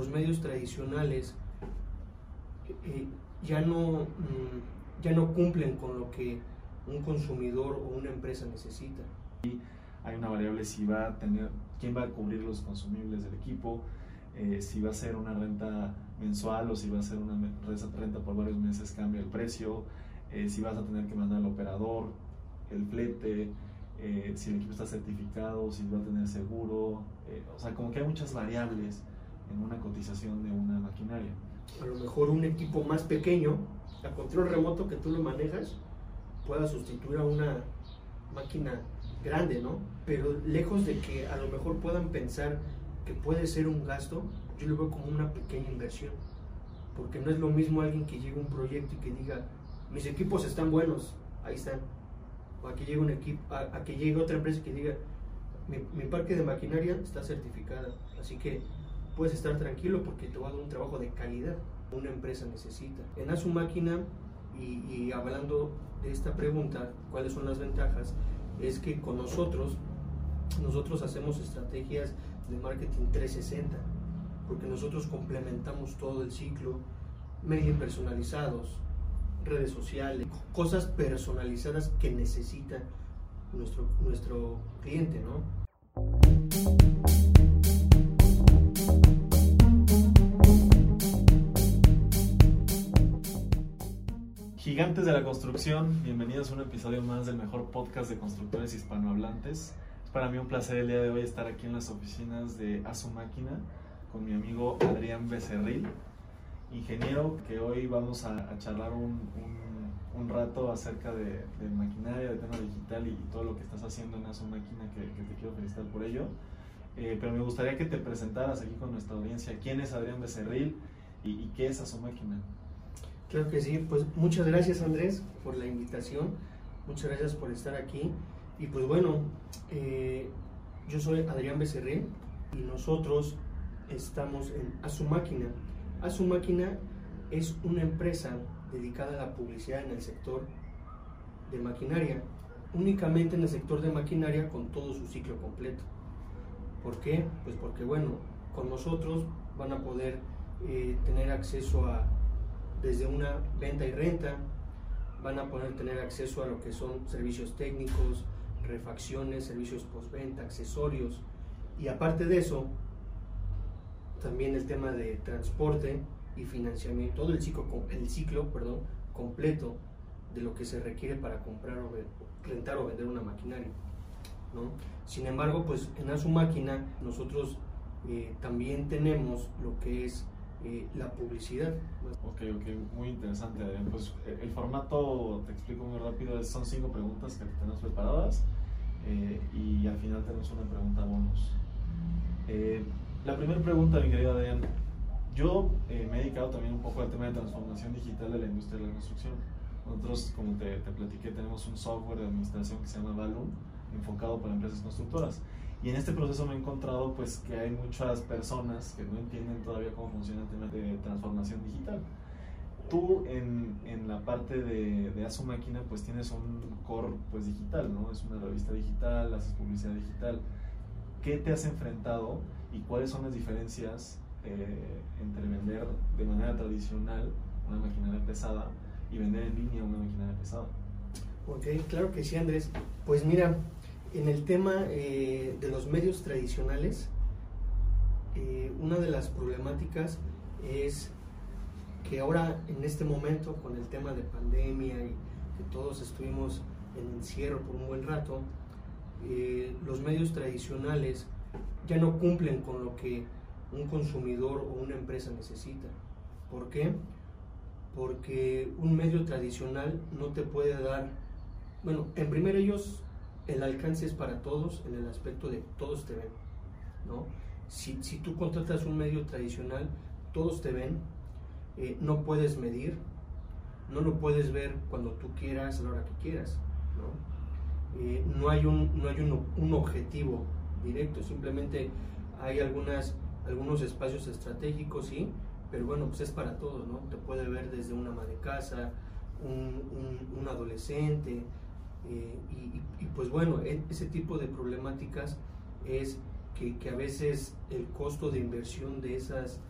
los medios tradicionales eh, ya, no, mm, ya no cumplen con lo que un consumidor o una empresa necesita. Hay una variable si va a tener, quién va a cubrir los consumibles del equipo, eh, si va a ser una renta mensual o si va a ser una renta por varios meses, cambia el precio, eh, si vas a tener que mandar al operador, el flete, eh, si el equipo está certificado, si va a tener seguro, o sea, como que hay muchas variables en una cotización de una maquinaria. A lo mejor un equipo más pequeño, a control remoto que tú lo manejas, pueda sustituir a una máquina grande, ¿no? Pero lejos de que a lo mejor puedan pensar que puede ser un gasto, yo lo veo como una pequeña inversión. Porque no es lo mismo alguien que llegue a un proyecto y que diga, mis equipos están buenos, ahí están. O a que llegue, un equipo, a, que llegue otra empresa que diga, mi, mi, parque de maquinaria está certificada, así que puedes estar tranquilo porque te va a dar un trabajo de calidad. Una empresa necesita. En su máquina, y, y hablando de esta pregunta, ¿cuáles son las ventajas? Es que con nosotros, nosotros hacemos estrategias de marketing 360, porque nosotros complementamos todo el ciclo, medios personalizados, redes sociales, cosas personalizadas que necesita nuestro, nuestro cliente, ¿no? Gigantes de la construcción, bienvenidos a un episodio más del mejor podcast de constructores hispanohablantes para mí un placer el día de hoy estar aquí en las oficinas de Aso Máquina con mi amigo Adrián Becerril, ingeniero, que hoy vamos a, charlar un, un, rato acerca de, maquinaria, de tema digital y, todo lo que estás haciendo en Aso Máquina, que, te quiero felicitar por ello. Eh, pero me gustaría que te presentaras aquí con nuestra audiencia. ¿Quién es Adrián Becerril y, y qué es Aso Máquina? Claro que sí, pues muchas gracias Andrés por la invitación, muchas gracias por estar aquí. Y pues bueno, eh, yo soy Adrián Becerril y nosotros estamos en Asu Máquina. Asu Máquina es una empresa dedicada a la publicidad en el sector de maquinaria, únicamente en el sector de maquinaria con todo su ciclo completo. ¿Por qué? Pues porque bueno, con nosotros van a poder eh, tener acceso a desde una venta y renta, van a poder tener acceso a lo que son servicios técnicos, refacciones, servicios postventa, accesorios y aparte de eso, también el tema de transporte y financiamiento, todo el ciclo, el ciclo perdón, completo de lo que se requiere para comprar o rentar o vender una maquinaria. ¿no? Sin embargo, pues en su máquina nosotros eh, también tenemos lo que es eh, la publicidad. Ok, ok, muy interesante. Pues eh, el formato, te explico muy rápido, son cinco preguntas que tenemos preparadas eh, y al final tenemos una pregunta bonus. Eh, la primera pregunta, mi querida Adrián, yo eh, me he dedicado también un poco al tema de transformación digital de la industria de la construcción. Nosotros, como te, te platiqué, tenemos un software de administración que se llama Valum, enfocado para empresas constructoras. Y en este proceso me he encontrado pues que hay muchas personas que no entienden todavía cómo funciona el tema de transformación digital tú en, en, la parte de, de Asu Máquina pues tienes un core pues digital, ¿no? Es una revista digital, haces publicidad digital. ¿Qué te has enfrentado y cuáles son las diferencias eh, entre vender de manera tradicional una maquinaria pesada y vender en línea una maquinaria pesada? Ok, claro que sí, Andrés. Pues mira, en el tema eh, de los medios tradicionales, eh, una de las problemáticas es que ahora en este momento con el tema de pandemia y que todos estuvimos en encierro por un buen rato, eh, los medios tradicionales ya no cumplen con lo que un consumidor o una empresa necesita. ¿Por qué? Porque un medio tradicional no te puede dar, bueno, en primer ellos el alcance es para todos en el aspecto de todos te ven, ¿no? Si, si tú contratas un medio tradicional, todos te ven, eh, no puedes medir, no lo puedes ver cuando tú quieras, a la hora que quieras. ¿no? Eh, no hay, un, no hay un, objetivo directo, simplemente hay algunas, algunos espacios estratégicos, sí, pero bueno, pues es para todos, ¿no? Te puede ver desde una ama de casa, un, un, adolescente, eh, y, pues bueno, e, ese tipo de problemáticas es que, que, a veces el costo de inversión de esas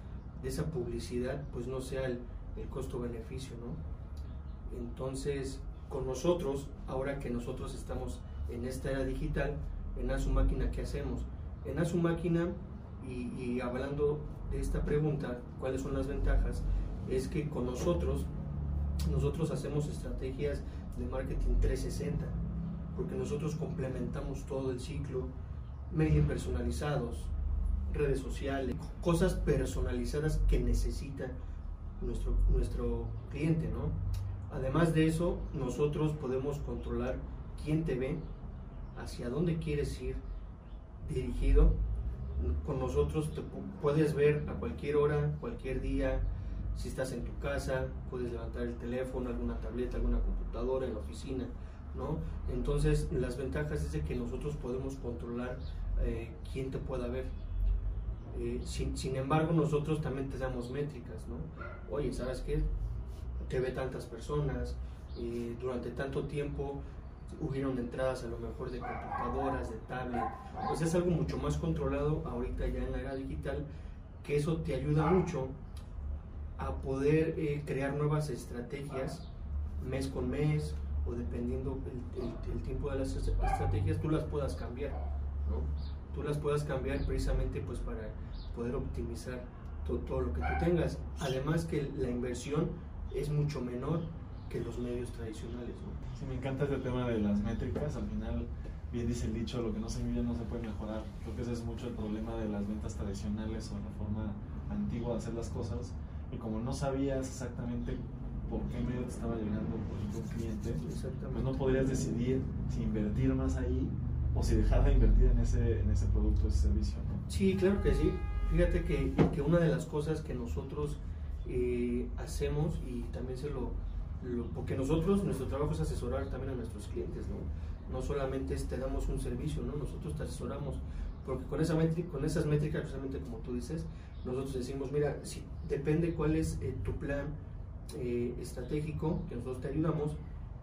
de esa publicidad pues no sea el, costo-beneficio, ¿no? Entonces, con nosotros, ahora que nosotros estamos en esta era digital, en Asu Máquina, ¿qué hacemos? En Asu Máquina, y, y hablando de esta pregunta, ¿cuáles son las ventajas? Es que con nosotros, nosotros hacemos estrategias de marketing 360, porque nosotros complementamos todo el ciclo, medios personalizados, redes sociales, cosas personalizadas que necesita nuestro, nuestro cliente, ¿no? Además de eso, nosotros podemos controlar quién te ve, hacia dónde quieres ir dirigido. Con nosotros te puedes ver a cualquier hora, cualquier día. Si estás en tu casa, puedes levantar el teléfono, alguna tableta, alguna computadora en la oficina, ¿no? Entonces, las ventajas es de que nosotros podemos controlar eh, quién te pueda ver. Eh, sin, sin, embargo, nosotros también te damos métricas, ¿no? Oye, ¿sabes qué? Te ve tantas personas, eh, durante tanto tiempo hubieron entradas a lo mejor de computadoras, de tablet, pues es algo mucho más controlado ahorita ya en la era digital, que eso te ayuda mucho a poder eh, crear nuevas estrategias mes con mes o dependiendo el, el, el, tiempo de las estrategias, tú las puedas cambiar, ¿no? Tú las puedas cambiar precisamente pues para poder optimizar todo, todo lo que tú tengas. Además que la inversión es mucho menor que los medios tradicionales, ¿no? Sí, me encanta este tema de las métricas. Al final, bien dice el dicho, lo que no se mide no se puede mejorar. Creo que ese es mucho el problema de las ventas tradicionales o la forma antigua de hacer las cosas. Y como no sabías exactamente por qué medio te estaba llegando por un cliente, pues no podrías decidir si invertir más ahí o si dejar de invertir en ese, en ese producto, ese servicio. ¿no? Sí, claro que sí. Fíjate que, que una de las cosas que nosotros eh, hacemos y también se lo, lo, porque nosotros, nuestro trabajo es asesorar también a nuestros clientes, ¿no? No solamente te damos un servicio, ¿no? Nosotros te asesoramos, porque con, esa con esas métricas, precisamente como tú dices, nosotros decimos, mira, si depende cuál es eh, tu plan eh, estratégico, que nosotros te ayudamos,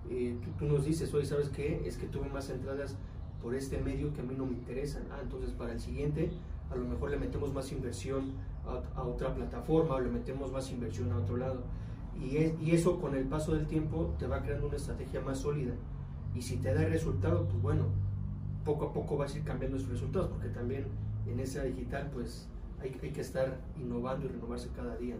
tú, tú, nos dices, oye, ¿sabes qué? Es que tuve más entradas por este medio que a mí no me interesan. Ah, entonces para el siguiente a lo mejor le metemos más inversión a, a otra plataforma o le metemos más inversión a otro lado. Y, es, y, eso con el paso del tiempo te va creando una estrategia más sólida. Y si te da resultado, pues bueno, poco a poco vas a ir cambiando esos resultados, porque también en esa digital pues hay, que estar innovando y renovarse cada día.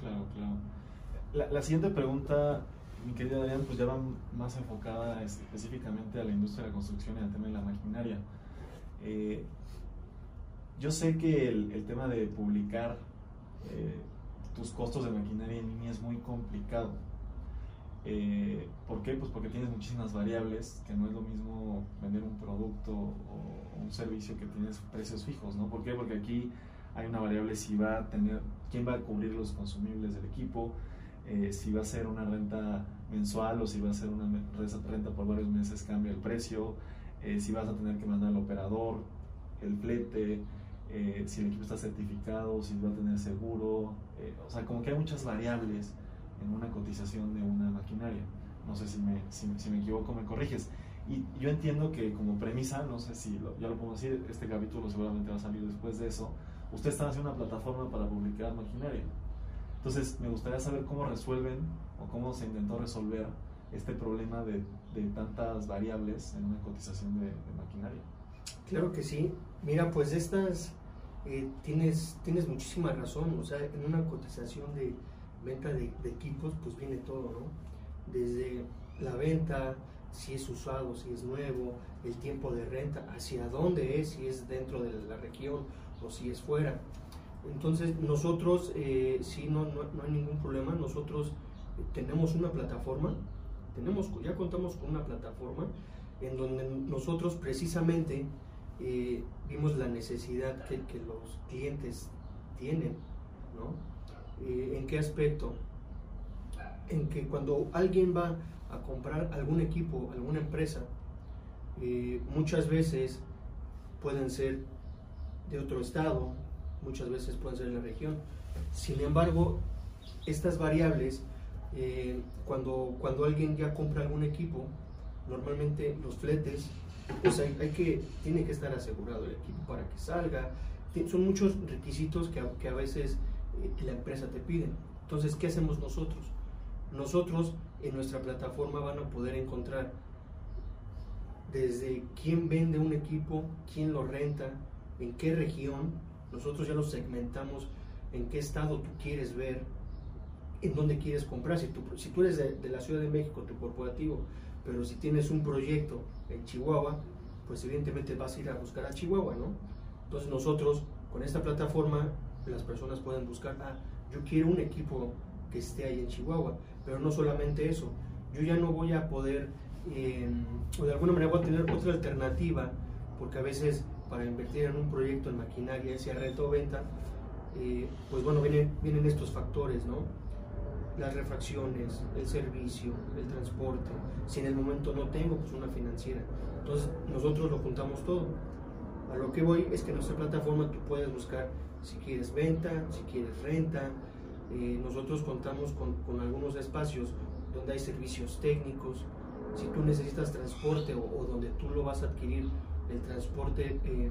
Claro, claro. La, siguiente pregunta mi querida Adrián, pues ya va más enfocada específicamente a la industria de la construcción y al tema de la maquinaria. Eh, yo sé que el, el, tema de publicar eh, tus costos de maquinaria en línea es muy complicado. Eh, ¿Por qué? Pues porque tienes muchísimas variables, que no es lo mismo vender un producto o un servicio que tienes precios fijos, ¿no? ¿Por qué? Porque aquí hay una variable si va a tener, quién va a cubrir los consumibles del equipo, eh, si va a ser una renta mensual o si va a ser una renta por varios meses, cambia el precio, eh, si vas a tener que mandar al operador, el flete, eh, si el equipo está certificado, si va a tener seguro, o sea, como que hay muchas variables en una cotización de una maquinaria. No sé si me, si, si me equivoco, me corriges. Y yo entiendo que como premisa, no sé si lo, ya lo puedo decir, este capítulo seguramente va a salir después de eso, ustedes están haciendo una plataforma para publicar maquinaria. Entonces, me gustaría saber cómo resuelven o cómo se intentó resolver este problema de, de tantas variables en una cotización de, de, maquinaria. Claro que sí. Mira, pues estas eh, tienes, tienes muchísima razón. O sea, en una cotización de venta de, equipos, pues viene todo, ¿no? Desde la venta, si es usado, si es nuevo, el tiempo de renta, hacia dónde es, si es dentro de la región o si es fuera. Entonces nosotros, eh, sí, no, no, hay ningún problema, nosotros tenemos una plataforma, tenemos, ya contamos con una plataforma en donde nosotros precisamente eh, vimos la necesidad que, que, los clientes tienen, ¿no? Eh, ¿En qué aspecto? En que cuando alguien va a comprar algún equipo, alguna empresa, eh, muchas veces pueden ser de otro estado, muchas veces pueden ser en la región. Sin embargo, estas variables, eh, cuando, cuando alguien ya compra algún equipo, normalmente los fletes, pues hay, que, tiene que estar asegurado el equipo para que salga. Son muchos requisitos que que a veces la empresa te pide. Entonces, ¿qué hacemos nosotros? Nosotros en nuestra plataforma van a poder encontrar desde quién vende un equipo, quién lo renta, en qué región. Nosotros ya lo segmentamos en qué estado tú quieres ver, en dónde quieres comprar. Si tú, eres de, la Ciudad de México, tu corporativo, pero si tienes un proyecto en Chihuahua, pues evidentemente vas a ir a buscar a Chihuahua, ¿no? Entonces nosotros con esta plataforma las personas pueden buscar, ah, yo quiero un equipo que esté ahí en Chihuahua, pero no solamente eso, yo ya no voy a poder, em, o de alguna manera voy a tener otra alternativa, porque a veces para invertir en un proyecto en maquinaria, sea renta o venta, eh, pues bueno, vienen, vienen estos factores, ¿no? Las refracciones, el servicio, el transporte. Si en el momento no tengo, pues una financiera. Entonces nosotros lo juntamos todo. A lo que voy es que en nuestra plataforma tú puedes buscar si quieres venta, si quieres renta. Eh, nosotros contamos con, algunos espacios donde hay servicios técnicos. Si tú necesitas transporte o, donde tú lo vas a adquirir, el transporte eh,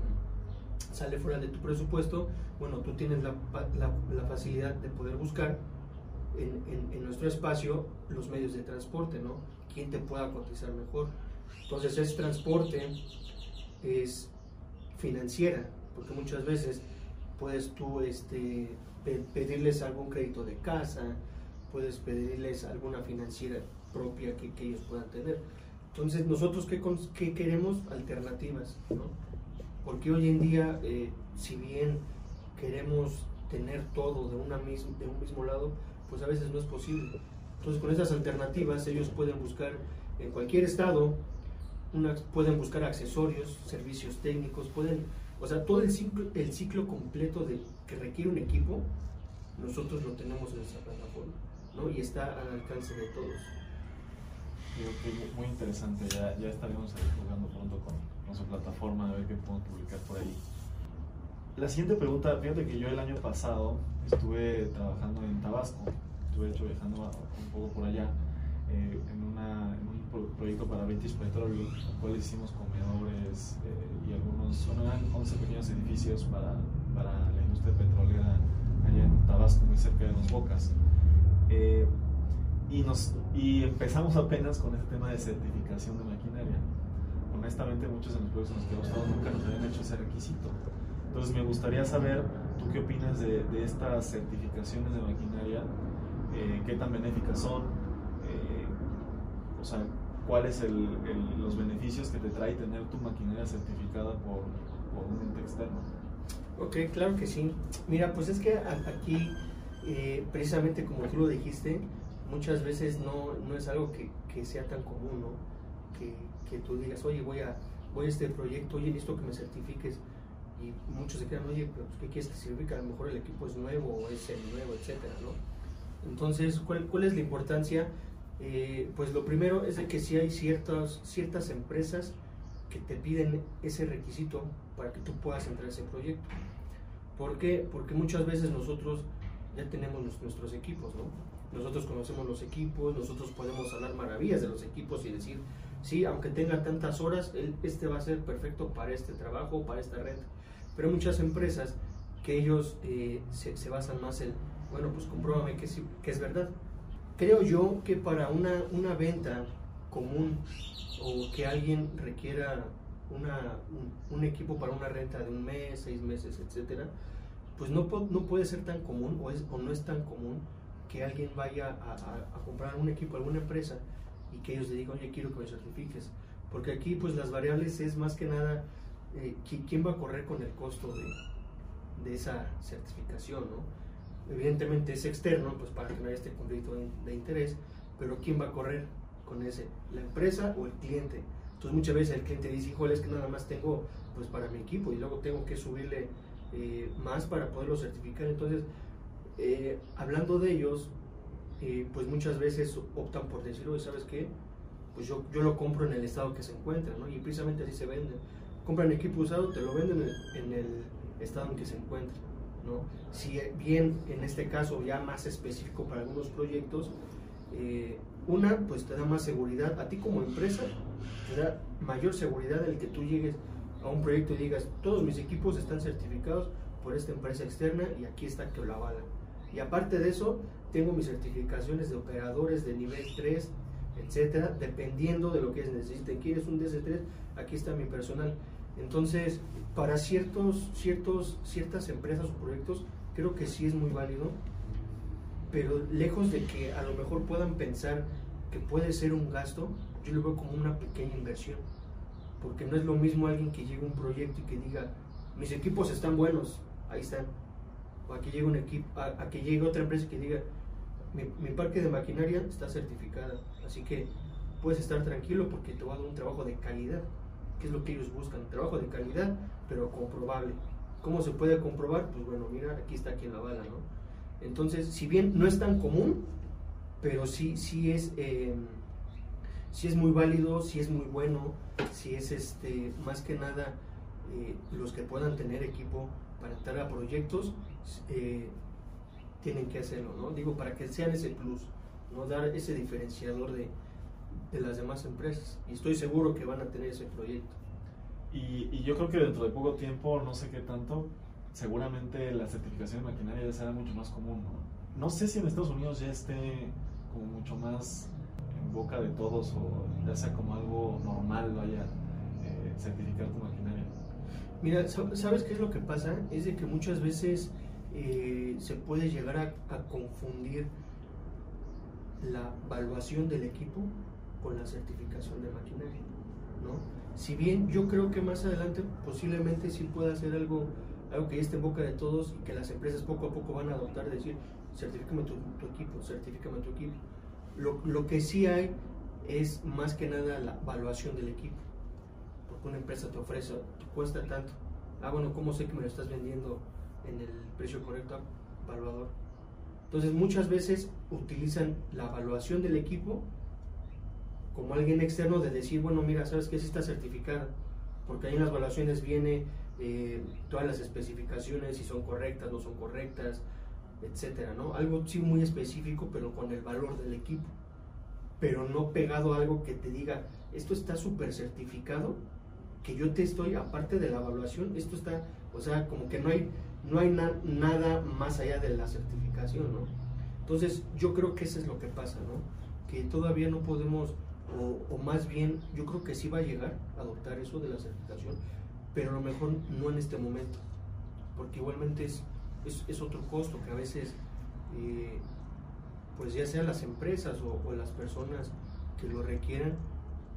sale fuera de tu presupuesto, bueno, tú tienes la, la, facilidad de poder buscar en, en, en, nuestro espacio los medios de transporte, ¿no? ¿Quién te pueda cotizar mejor? Entonces es transporte, es financiera, porque muchas veces puedes tú este, pedirles algún crédito de casa, puedes pedirles alguna financiera propia que, ellos puedan tener. Entonces, nosotros qué, qué queremos? Alternativas, ¿no? Porque hoy en día, eh, si bien queremos tener todo de, una de un mismo lado, pues a veces no es posible. Entonces, con esas alternativas, ellos pueden buscar en cualquier estado, pueden buscar accesorios, servicios técnicos, pueden o sea, todo el ciclo, el ciclo completo de, que requiere un equipo, nosotros lo tenemos en esa plataforma, ¿no? Y está al alcance de todos. muy interesante, ya, ya estaremos jugando pronto con, con, su plataforma, a ver qué podemos publicar por ahí. La siguiente pregunta, fíjate que yo el año pasado estuve trabajando en Tabasco, estuve hecho viajando un poco por allá, eh, en, una, en, un proyecto para British Petroleum, el cual hicimos comedores eh, y algunos, son 11 pequeños edificios para, para, la industria petrolera allá en Tabasco, muy cerca de Los Bocas. Eh, y, nos, y empezamos apenas con este tema de certificación de maquinaria. Honestamente, muchos de los proyectos en los que hemos estado nunca nos habían hecho ese requisito. Entonces, me gustaría saber, ¿tú qué opinas de, de estas certificaciones de maquinaria? ¿Qué tan benéficas son? O sea, cuáles son los beneficios que te trae tener tu maquinaria certificada por, un ente externo. Ok, claro que sí. Mira, pues es que aquí, eh, precisamente como tú lo dijiste, muchas veces no, no es algo que, que, sea tan común, ¿no? Que, que, tú digas, oye, voy a, voy a este proyecto, oye, necesito que me certifiques. Y muchos se quedan, oye, pero ¿qué quieres que certifique? A lo mejor el equipo es nuevo o es el nuevo, etcétera, ¿no? Entonces, ¿cuál, cuál es la importancia? Eh, pues lo primero es de que si hay ciertas, ciertas empresas que te piden ese requisito para que tú puedas entrar a ese proyecto. ¿Por qué? Porque muchas veces nosotros ya tenemos nuestros equipos, ¿no? Nosotros conocemos los equipos, nosotros podemos hablar maravillas de los equipos y decir, sí, aunque tenga tantas horas, este va a ser perfecto para este trabajo, para esta red. Pero muchas empresas que ellos eh, se, basan más en, bueno, pues compruébame que, que es verdad creo yo que para una, una venta común o que alguien requiera una, un, equipo para una renta de un mes, seis meses, etcétera, pues no, no puede ser tan común o, es, o no es tan común que alguien vaya a, comprar un equipo a alguna empresa y que ellos le digan, oye, quiero que me certifiques. Porque aquí, pues las variables es más que nada eh, quién va a correr con el costo de, de esa certificación, ¿no? Evidentemente es externo, pues para que no haya este conflicto de, interés, pero ¿quién va a correr con ese? ¿La empresa o el cliente? Entonces muchas veces el cliente dice, híjole, es que nada más tengo pues para mi equipo y luego tengo que subirle eh, más para poderlo certificar. Entonces, eh, hablando de ellos, eh, pues muchas veces optan por decir, oye, ¿sabes qué? Pues yo, yo lo compro en el estado que se encuentra, ¿no? Y precisamente así se vende. Compran equipo usado, te lo venden en en el estado en que se encuentra. Si bien en este caso ya más específico para algunos proyectos, eh, una, pues te da más seguridad a ti como empresa, te da mayor seguridad el que tú llegues a un proyecto y digas, todos mis equipos están certificados por esta empresa externa y aquí está que lo avala. Y aparte de eso, tengo mis certificaciones de operadores de nivel 3, etcétera, dependiendo de lo que necesiten. ¿Quieres un DS3? Aquí está mi personal. Entonces, para ciertos, ciertos, ciertas empresas o proyectos, creo que sí es muy válido, pero lejos de que a lo mejor puedan pensar que puede ser un gasto, yo lo veo como una pequeña inversión. Porque no es lo mismo alguien que llegue a un proyecto y que diga, mis equipos están buenos, ahí están. O a que llegue, un equipo, a, que llegue otra empresa que diga, mi, mi, parque de maquinaria está certificada, así que puedes estar tranquilo porque te va a dar un trabajo de calidad, que es lo que ellos buscan, trabajo de calidad, pero comprobable. ¿Cómo se puede comprobar? Pues bueno, mira, aquí está quien la bala, ¿no? Entonces, si bien no es tan común, pero sí, sí es, eh, sí es muy válido, sí es muy bueno, sí es este, más que nada eh, los que puedan tener equipo para entrar a proyectos, eh, tienen que hacerlo, ¿no? Digo, para que sean ese plus, ¿no? Dar ese diferenciador de, de las demás empresas. Y estoy seguro que van a tener ese proyecto. Y, y, yo creo que dentro de poco tiempo, no sé qué tanto, seguramente la certificación de maquinaria ya será mucho más común, ¿no? No sé si en Estados Unidos ya esté como mucho más en boca de todos o ya sea como algo normal, vaya, eh, certificar tu maquinaria. Mira, ¿sabes qué es lo que pasa? Es de que muchas veces eh, se puede llegar a, a, confundir la evaluación del equipo con la certificación de maquinaria, ¿no? Si bien yo creo que más adelante posiblemente sí pueda ser algo, algo que ya esté en boca de todos y que las empresas poco a poco van a adoptar, decir, certifícame tu, tu equipo, certifícame tu equipo. Lo, lo que sí hay es más que nada la evaluación del equipo porque una empresa te ofrece, te cuesta tanto. Ah, bueno, ¿cómo sé que me lo estás vendiendo en el precio correcto? Evaluador. Entonces, muchas veces utilizan la evaluación del equipo como alguien externo de decir, bueno, mira, ¿sabes qué? Si está certificada. Porque ahí en las evaluaciones viene eh, todas las especificaciones, si son correctas, no son correctas, etcétera, ¿no? Algo sí muy específico, pero con el valor del equipo. Pero no pegado a algo que te diga, esto está súper certificado que yo te estoy, aparte de la evaluación, esto está, o sea, como que no hay, no hay nada más allá de la certificación, ¿no? Entonces, yo creo que eso es lo que pasa, ¿no? Que todavía no podemos, o, o, más bien, yo creo que sí va a llegar a adoptar eso de la certificación, pero a lo mejor no en este momento, porque igualmente es, es, es otro costo que a veces, eh, pues ya sea las empresas o, o las personas que lo requieran,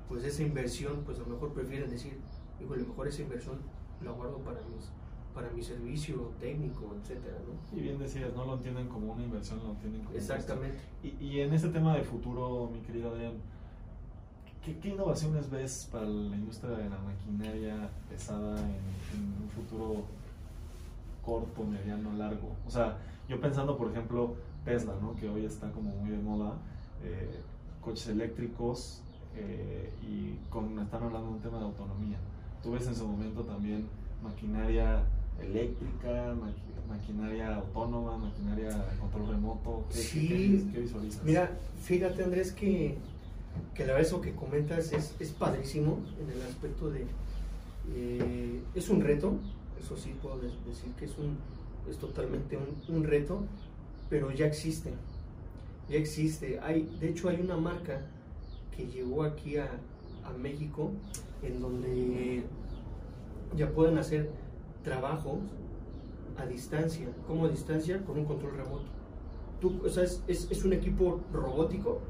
pues esa inversión, pues a lo mejor prefieren decir, digo, a lo mejor esa inversión la guardo para mis para mi servicio técnico, etcétera, ¿no? Y bien decías, no lo entienden como una inversión, lo entienden como Exactamente. Y, y, en este tema de futuro, mi querido Adrián, ¿qué, ¿qué, innovaciones ves para la industria de la maquinaria pesada en, en, un futuro corto, mediano, largo? O sea, yo pensando, por ejemplo, Tesla, ¿no? Que hoy está como muy de moda, eh, coches eléctricos eh, y con, están hablando de un tema de autonomía tú ves en su momento también maquinaria eléctrica, maqui maquinaria autónoma, maquinaria de control remoto. ¿Qué, sí, qué, qué visualizas? Mira, fíjate Andrés que, que la verdad eso que comentas es, es padrísimo en el aspecto de... Eh, es un reto, eso sí puedo decir que es, un, es totalmente un, reto, pero ya existe, ya existe. Hay, de hecho hay una marca que llegó aquí a, a México en donde ya pueden hacer trabajos a distancia. ¿Cómo a distancia? Con un control remoto. Tú, o sea, es, es, es, un equipo robótico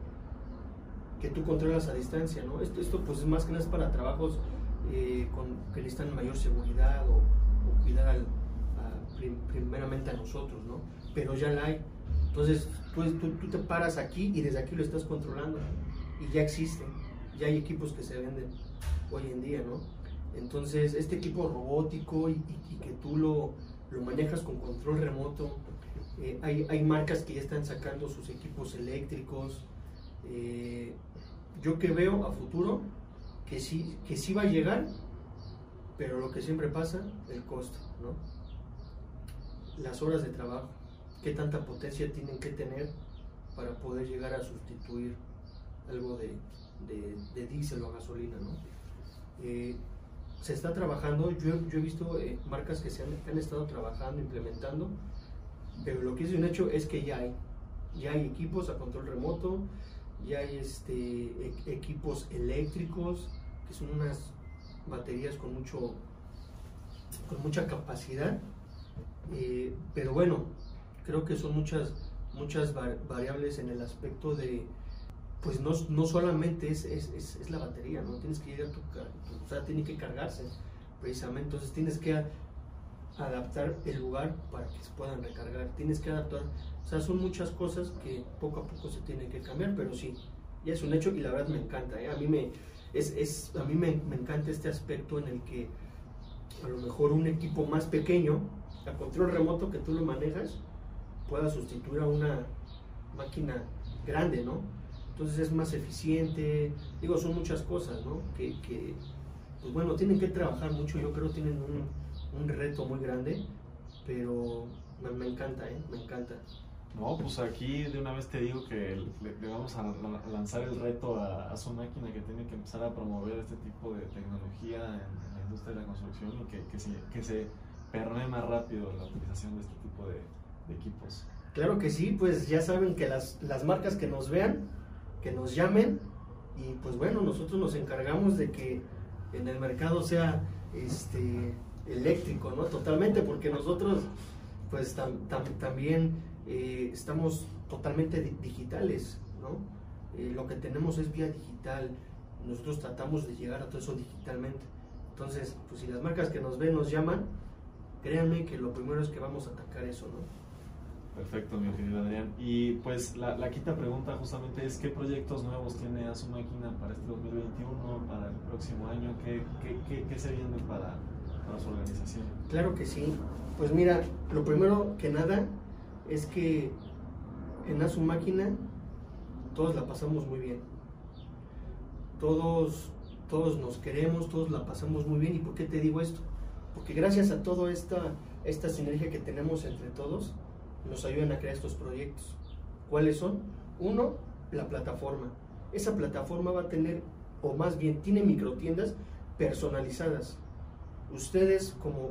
que tú controlas a distancia, ¿no? Esto, esto pues es más que nada para trabajos eh, con, que necesitan mayor seguridad o, o cuidar al, a, prim, primeramente a nosotros, ¿no? Pero ya la hay. Entonces, tú, tú, tú, te paras aquí y desde aquí lo estás controlando y ya existe. Ya hay equipos que se venden hoy en día, ¿no? Entonces, este equipo robótico y, y, y que tú lo, lo, manejas con control remoto, eh, hay, hay, marcas que ya están sacando sus equipos eléctricos. Eh, yo que veo a futuro que sí, que sí va a llegar, pero lo que siempre pasa, el costo, ¿no? Las horas de trabajo, qué tanta potencia tienen que tener para poder llegar a sustituir algo de, de, de diésel o gasolina, ¿no? Eh, se está trabajando, yo, yo he visto eh, marcas que se han, han, estado trabajando, implementando, pero lo que es un hecho es que ya hay, ya hay equipos a control remoto, ya hay este, e- equipos eléctricos, que son unas baterías con mucho con mucha capacidad eh, pero bueno creo que son muchas muchas va- variables en el aspecto de pues no, no solamente es, es, es- la batería no tienes que llegar tu, tu- o sea tiene que cargarse precisamente entonces tienes que adaptar el lugar para que se puedan recargar. Tienes que adaptar o sea son muchas cosas que poco a poco se tienen que cambiar pero sí ya es un hecho y la verdad me encanta ¿eh? a mí me es, es a mí me, me encanta este aspecto en el que a lo mejor un equipo más pequeño a control remoto que tú lo manejas pueda sustituir a una máquina grande no entonces es más eficiente digo son muchas cosas no que, que, pues bueno tienen que trabajar mucho yo creo tienen un, un reto muy grande pero me, me encanta ¿eh? me encanta No, pues aquí de una vez te digo que le, le vamos a la- lanzar el reto a, a su máquina que tiene que empezar a promover este tipo de tecnología en, en la industria de la construcción y que, que, se, que se permee más rápido la utilización de este tipo de, de equipos. Claro que sí, pues ya saben que las, las marcas que nos vean, que nos llamen y pues bueno, nosotros nos encargamos de que en el mercado sea este eléctrico, ¿no? Totalmente, porque nosotros pues tam- tam- también eh, estamos totalmente di- digitales, ¿no? Eh, lo que tenemos es vía digital, nosotros tratamos de llegar a todo eso digitalmente. Entonces, pues si las marcas que nos ven nos llaman, créanme que lo primero es que vamos a atacar eso, ¿no? Perfecto, mi querido Adrián. Y pues la, quinta pregunta justamente es, ¿qué proyectos nuevos tiene a su máquina para este 2021, para el próximo año? ¿Qué, qué, qué, qué se viene para, su? Claro que sí. Pues mira, lo primero que nada es que en Asu Máquina todos la pasamos muy bien. Todos, todos nos queremos, todos la pasamos muy bien. ¿Y por qué te digo esto? Porque gracias a toda esta, esta sinergia que tenemos entre todos, nos ayudan a crear estos proyectos. ¿Cuáles son? Uno, la plataforma. Esa plataforma va a tener, o más bien tiene microtiendas personalizadas. Ustedes como,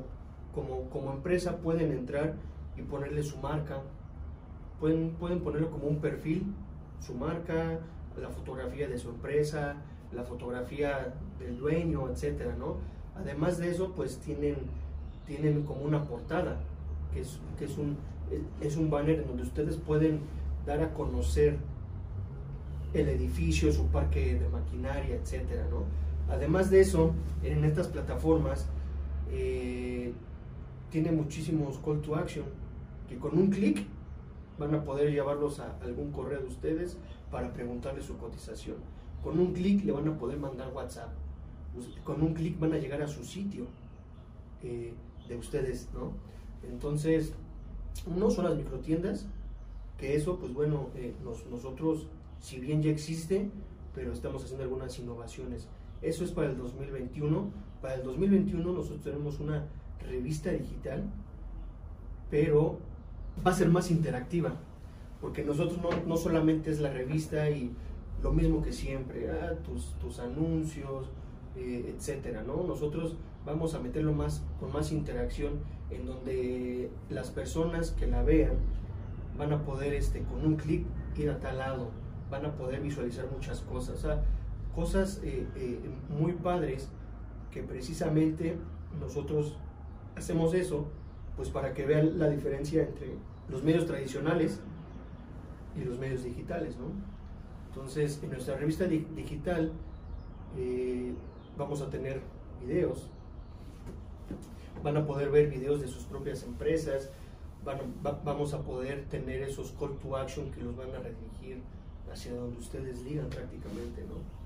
como, como empresa pueden entrar y ponerle su marca, pueden, pueden ponerlo como un perfil, su marca, la fotografía de su empresa, la fotografía del dueño, etcétera, ¿no? Además de eso, pues tienen, tienen como una portada, que es, que es un, es un banner en donde ustedes pueden dar a conocer el edificio, su parque de maquinaria, etcétera, ¿no? Además de eso, en estas plataformas eh, tiene muchísimos call to action que con un clic van a poder llevarlos a algún correo de ustedes para preguntarles su cotización. Con un clic le van a poder mandar WhatsApp. Con un clic van a llegar a su sitio eh, de ustedes, ¿no? Entonces, uno son las microtiendas, que eso, pues bueno, eh, nos- nosotros, si bien ya existe, pero estamos haciendo algunas innovaciones. Eso es para el 2021. Para el 2021 nosotros tenemos una revista digital, pero va a ser más interactiva, porque nosotros no, no solamente es la revista y lo mismo que siempre, ah, tus, tus anuncios, eh, etcétera, ¿no? Nosotros vamos a meterlo más con más interacción en donde las personas que la vean van a poder este con un clic ir a tal lado, van a poder visualizar muchas cosas, cosas eh, eh, muy padres que precisamente nosotros hacemos eso pues para que vean la diferencia entre los medios tradicionales y los medios digitales, ¿no? Entonces, en nuestra revista di- digital eh, vamos a tener videos, van a poder ver videos de sus propias empresas, van vamos a poder tener esos call to action que los van a redirigir hacia donde ustedes digan prácticamente, ¿no?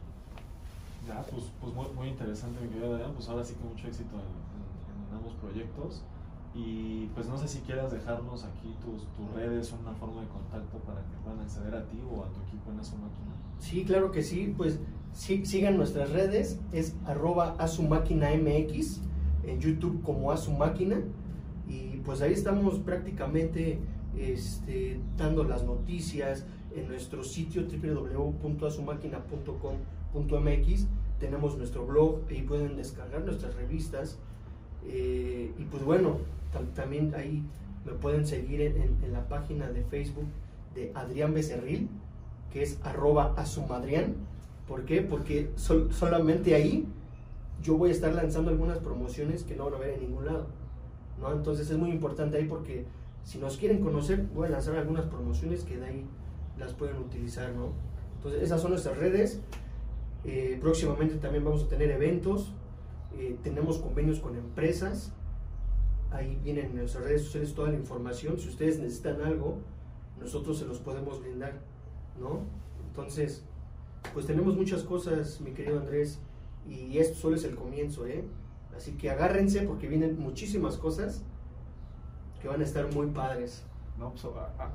Ya, pues, pues muy, muy interesante, mi querido Adrián. Pues ahora sí que mucho éxito en, ambos proyectos. Y pues no sé si quieras dejarnos aquí tus, tus redes, una forma de contacto para que puedan acceder a ti o a tu equipo en su máquina. Sí, claro que sí, pues sí, sigan nuestras redes, es arroba MX, en YouTube como máquina y pues ahí estamos prácticamente este, dando las noticias en nuestro sitio www.asumáquina.com.mx, tenemos nuestro blog, ahí pueden descargar nuestras revistas eh, y pues bueno, tam- también ahí me pueden seguir en, en, la página de Facebook de Adrián Becerril, que es arroba asumadrián. ¿Por qué? Porque solamente ahí yo voy a estar lanzando algunas promociones que no van a ver en ningún lado. ¿no? Entonces es muy importante ahí porque si nos quieren conocer, voy a lanzar algunas promociones que de ahí las pueden utilizar. ¿no? Entonces esas son nuestras redes. Eh, próximamente también vamos a tener eventos. Eh, tenemos convenios con empresas. Ahí vienen en nuestras redes sociales toda la información. Si ustedes necesitan algo, nosotros se los podemos brindar. ¿no? Entonces, pues tenemos muchas cosas, mi querido Andrés, y esto solo es el comienzo, ¿eh? Así que agárrense porque vienen muchísimas cosas que van a estar muy padres. No, pues,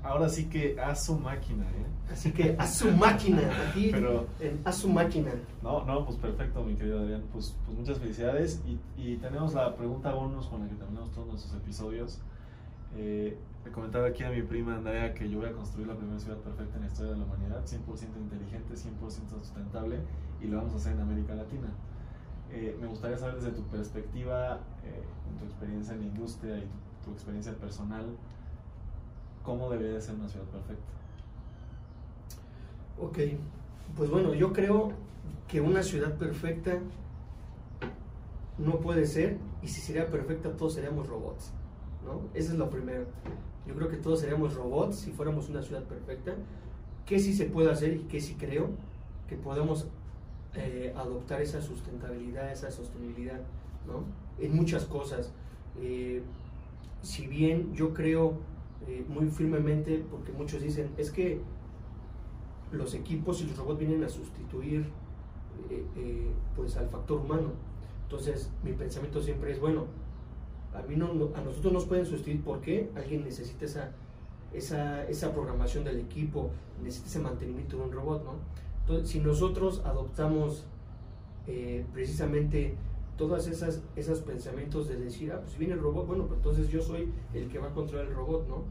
ahora sí que a su máquina, ¿eh? Así que a su máquina, aquí Pero, a su máquina. No, no, pues perfecto, mi querido Adrián. Pues, pues muchas felicidades. Y, y, tenemos la pregunta bonus con la que terminamos todos nuestros episodios. Eh, le comentaba aquí a mi prima Andrea que yo voy a construir la primera ciudad perfecta en la historia de la humanidad, 100% inteligente, 100% sustentable, y lo vamos a hacer en América Latina. Eh, me gustaría saber desde tu perspectiva, eh, tu experiencia en la industria y tu, experiencia personal, cómo debería ser una ciudad perfecta. Ok, pues bueno, yo creo que una ciudad perfecta no puede ser, y si sería perfecta todos seríamos robots, ¿no? Eso es lo primero. Yo creo que todos seríamos robots si fuéramos una ciudad perfecta. ¿Qué sí se puede hacer y qué sí creo? Que podemos eh, adoptar esa sustentabilidad, esa sostenibilidad, ¿no? En muchas cosas. Eh, si bien yo creo eh, muy firmemente, porque muchos dicen, es que los equipos y los robots vienen a sustituir pues al factor humano. Entonces mi pensamiento siempre es, bueno, a, mí no, a nosotros nos pueden sustituir porque alguien necesita esa, esa, esa programación del equipo, necesita ese mantenimiento de un robot, ¿no? Si nosotros adoptamos eh, precisamente todas esas esos pensamientos de decir, ah, pues si viene el robot, bueno, pues entonces yo soy el que va a controlar el robot, ¿no?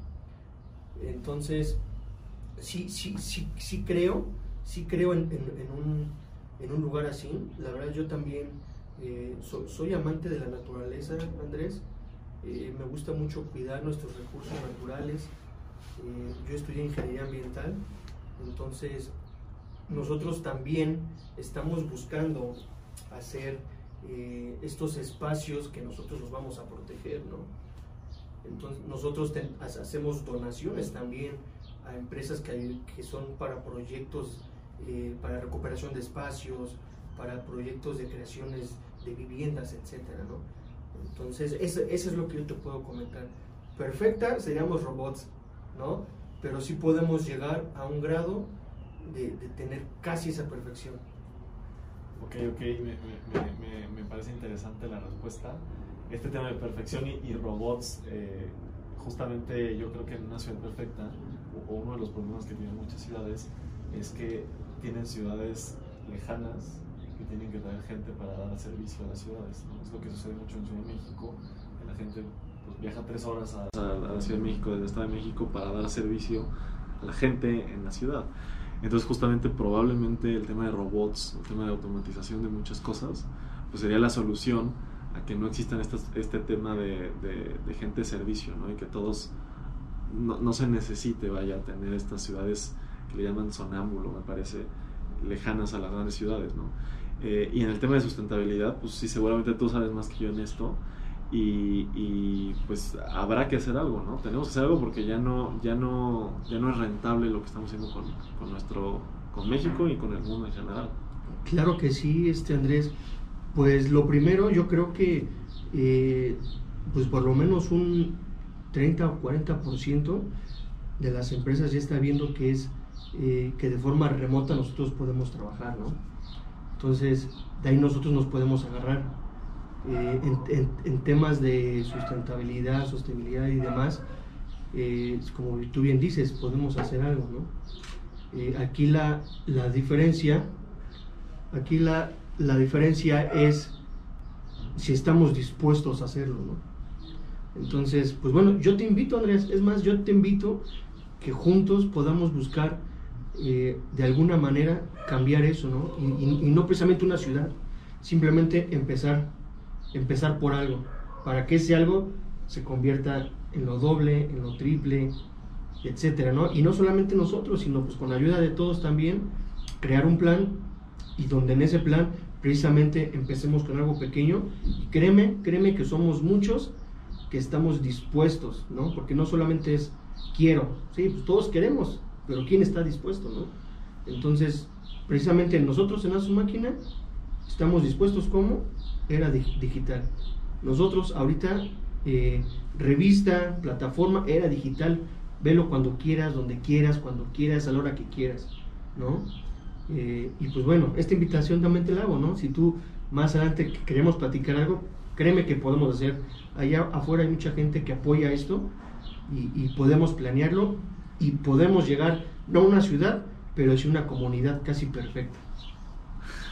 Entonces, sí, sí, sí, sí creo, sí creo en, un, en un lugar así. La verdad, yo también eh, soy amante de la naturaleza, Andrés. Eh, me gusta mucho cuidar nuestros recursos naturales. yo estudié ingeniería ambiental, entonces nosotros también estamos buscando hacer eh, estos espacios que nosotros los vamos a proteger, ¿no? Entonces nosotros hacemos donaciones también a empresas que, que son para proyectos eh, para recuperación de espacios, para proyectos de creaciones de viviendas, etcétera, ¿no? Entonces, eso, eso, es lo que yo te puedo comentar. Perfecta seríamos robots, ¿no? Pero sí podemos llegar a un grado de, tener casi esa perfección. Ok, ok, me, me, parece interesante la respuesta. Este tema de perfección y, robots, eh, justamente yo creo que en una ciudad perfecta, o, uno de los problemas que tienen muchas ciudades, es que tienen ciudades lejanas que tienen que traer gente para dar servicio a las ciudades. Es lo que sucede mucho en Ciudad de México, la gente pues, viaja tres horas a, a la Ciudad de México, desde el Estado de México, para dar servicio a la gente en la ciudad. Entonces justamente probablemente el tema de robots, el tema de automatización de muchas cosas, pues sería la solución a que no existan este tema de, de, gente de servicio, ¿no? Y que todos no, no, se necesite, vaya, tener estas ciudades que le llaman sonámbulo, me parece, lejanas a las grandes ciudades, ¿no? Eh, y en el tema de sustentabilidad, pues sí, seguramente tú sabes más que yo en esto, y, pues habrá que hacer algo, ¿no? Tenemos que hacer algo porque ya no, ya no, ya no es rentable lo que estamos haciendo con, con nuestro, con México y con el mundo en general. Claro que sí, este Andrés. Pues lo primero, yo creo que, eh, pues por lo menos un 30 o 40% de las empresas ya está viendo que es eh, que de forma remota nosotros podemos trabajar, ¿no? Entonces, de ahí nosotros nos podemos agarrar eh, en, temas de sustentabilidad, sostenibilidad y demás, eh, como tú bien dices, podemos hacer algo, ¿no? Eh, aquí la, la, diferencia, aquí la, la, diferencia es si estamos dispuestos a hacerlo, ¿no? Entonces, pues bueno, yo te invito, Andrés, es más, yo te invito que juntos podamos buscar de alguna manera cambiar eso, ¿no? y no precisamente una ciudad, simplemente empezar empezar por algo, para que ese algo se convierta en lo doble, en lo triple, etcétera, ¿no? Y no solamente nosotros, sino pues con ayuda de todos también, crear un plan y donde en ese plan precisamente empecemos con algo pequeño y créeme, créeme que somos muchos que estamos dispuestos, ¿no? Porque no solamente es quiero, sí, pues todos queremos, pero ¿quién está dispuesto, no? Entonces, precisamente nosotros en su máquina estamos dispuestos como era digital. Nosotros ahorita, eh, revista, plataforma, era digital, velo cuando quieras, donde quieras, cuando quieras, a la hora que quieras, ¿no? Eh, y pues bueno, esta invitación también te la hago, ¿no? Si tú más adelante queremos platicar algo, créeme que podemos hacer. Allá afuera hay mucha gente que apoya esto y, podemos planearlo y podemos llegar, no a una ciudad, pero sí una comunidad casi perfecta.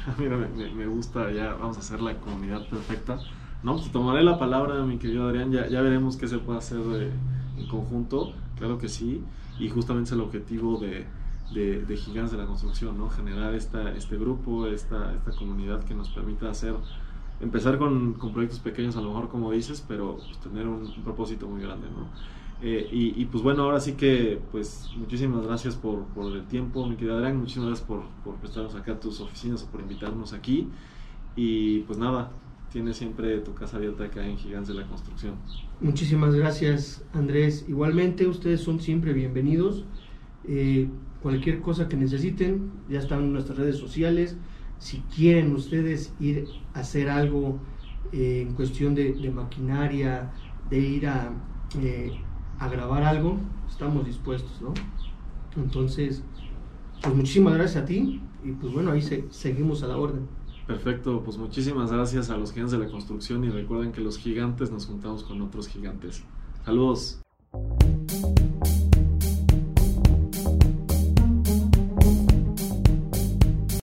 Mira, me, gusta, ya vamos a hacer la comunidad perfecta. No, pues tomaré la palabra, mi querido Adrián, ya, ya veremos qué se puede hacer en conjunto, claro que sí, y justamente es el objetivo de, de, gigantes de la construcción, ¿no? Generar esta, este grupo, esta, esta comunidad que nos permita hacer, empezar con, proyectos pequeños a lo mejor como dices, pero pues, tener un, propósito muy grande, ¿no? Eh, y, pues bueno, ahora sí que pues muchísimas gracias por, por el tiempo, mi querida Adrián, muchísimas gracias por, por prestarnos acá a tus oficinas o por invitarnos aquí. Y pues nada, tienes siempre tu casa abierta acá en Gigantes de la Construcción. Muchísimas gracias Andrés. Igualmente ustedes son siempre bienvenidos. Eh, cualquier cosa que necesiten, ya están en nuestras redes sociales. Si quieren ustedes ir a hacer algo eh, en cuestión de, maquinaria, de ir a, a, grabar algo, estamos dispuestos, ¿no? Entonces, pues muchísimas gracias a ti y pues bueno, ahí seguimos a la orden. Perfecto, pues muchísimas gracias a los gigantes de la construcción y recuerden que los gigantes nos juntamos con otros gigantes. Saludos.